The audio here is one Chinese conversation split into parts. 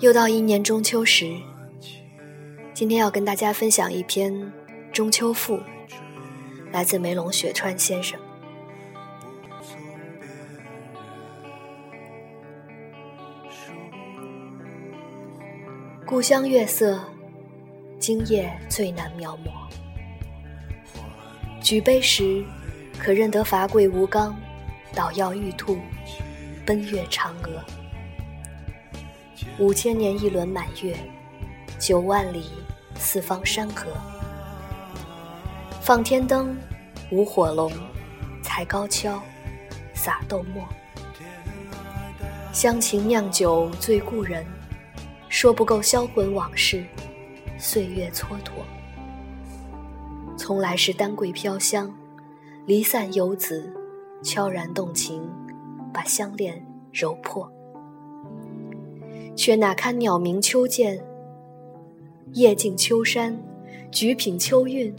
又到一年中秋时，今天要跟大家分享一篇《中秋赋》，来自梅陇雪川先生。故乡月色，今夜最难描摹。举杯时，可认得伐桂吴刚，捣药玉兔，奔月嫦娥。五千年一轮满月，九万里四方山河。放天灯，舞火龙，踩高跷，撒豆沫。乡情酿酒醉故人。说不够销魂往事，岁月蹉跎。从来是丹桂飘香，离散游子，悄然动情，把香恋揉破。却哪堪鸟鸣秋涧，夜静秋山，举品秋韵，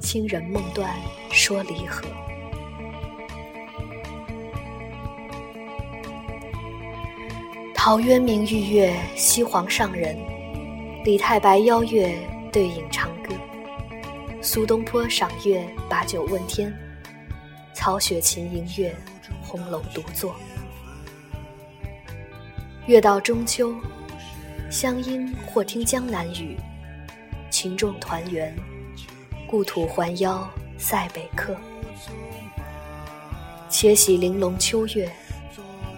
亲人梦断说离合。陶渊明遇月西皇上人，李太白邀月对影长歌。苏东坡赏月把酒问天，曹雪芹迎月红楼独坐。月到中秋，乡音或听江南雨，群众团圆，故土还邀塞北客。且喜玲珑秋月，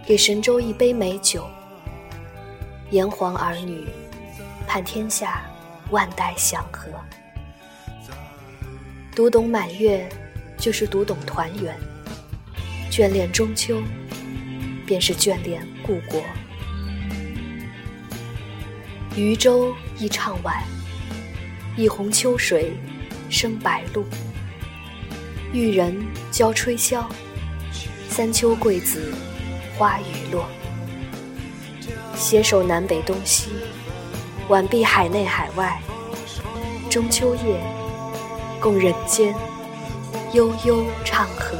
给神州一杯美酒。炎黄儿女，盼天下万代祥和。读懂满月，就是读懂团圆；眷恋中秋，便是眷恋故国。渔舟一唱晚，一泓秋水生白鹭。玉人教吹箫，三秋桂子花雨落。携手南北东西，挽臂海内海外。中秋夜，共人间悠悠唱和。